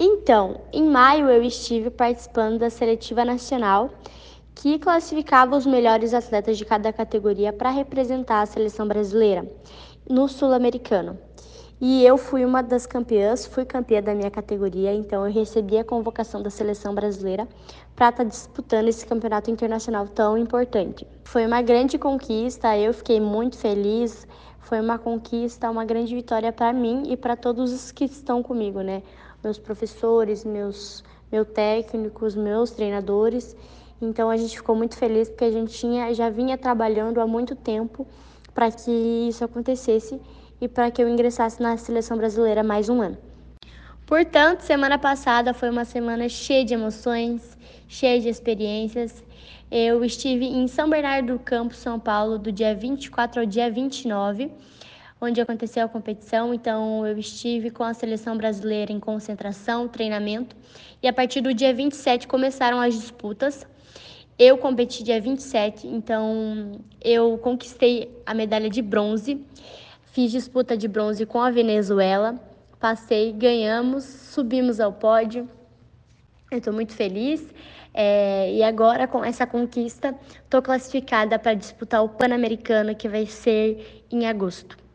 Então, em maio eu estive participando da seletiva nacional que classificava os melhores atletas de cada categoria para representar a seleção brasileira no Sul-Americano. E eu fui uma das campeãs, fui campeã da minha categoria, então eu recebi a convocação da seleção brasileira para estar tá disputando esse campeonato internacional tão importante. Foi uma grande conquista, eu fiquei muito feliz. Foi uma conquista, uma grande vitória para mim e para todos os que estão comigo, né? Meus professores, meus, meus técnicos, meus treinadores. Então a gente ficou muito feliz porque a gente tinha, já vinha trabalhando há muito tempo para que isso acontecesse e para que eu ingressasse na seleção brasileira mais um ano. Portanto, semana passada foi uma semana cheia de emoções, cheia de experiências. Eu estive em São Bernardo do Campo, São Paulo, do dia 24 ao dia 29, onde aconteceu a competição. Então, eu estive com a seleção brasileira em concentração, treinamento, e a partir do dia 27 começaram as disputas. Eu competi dia 27, então eu conquistei a medalha de bronze. Fiz disputa de bronze com a Venezuela, passei, ganhamos, subimos ao pódio. Eu estou muito feliz. É, e agora, com essa conquista, estou classificada para disputar o Pan-Americano, que vai ser em agosto.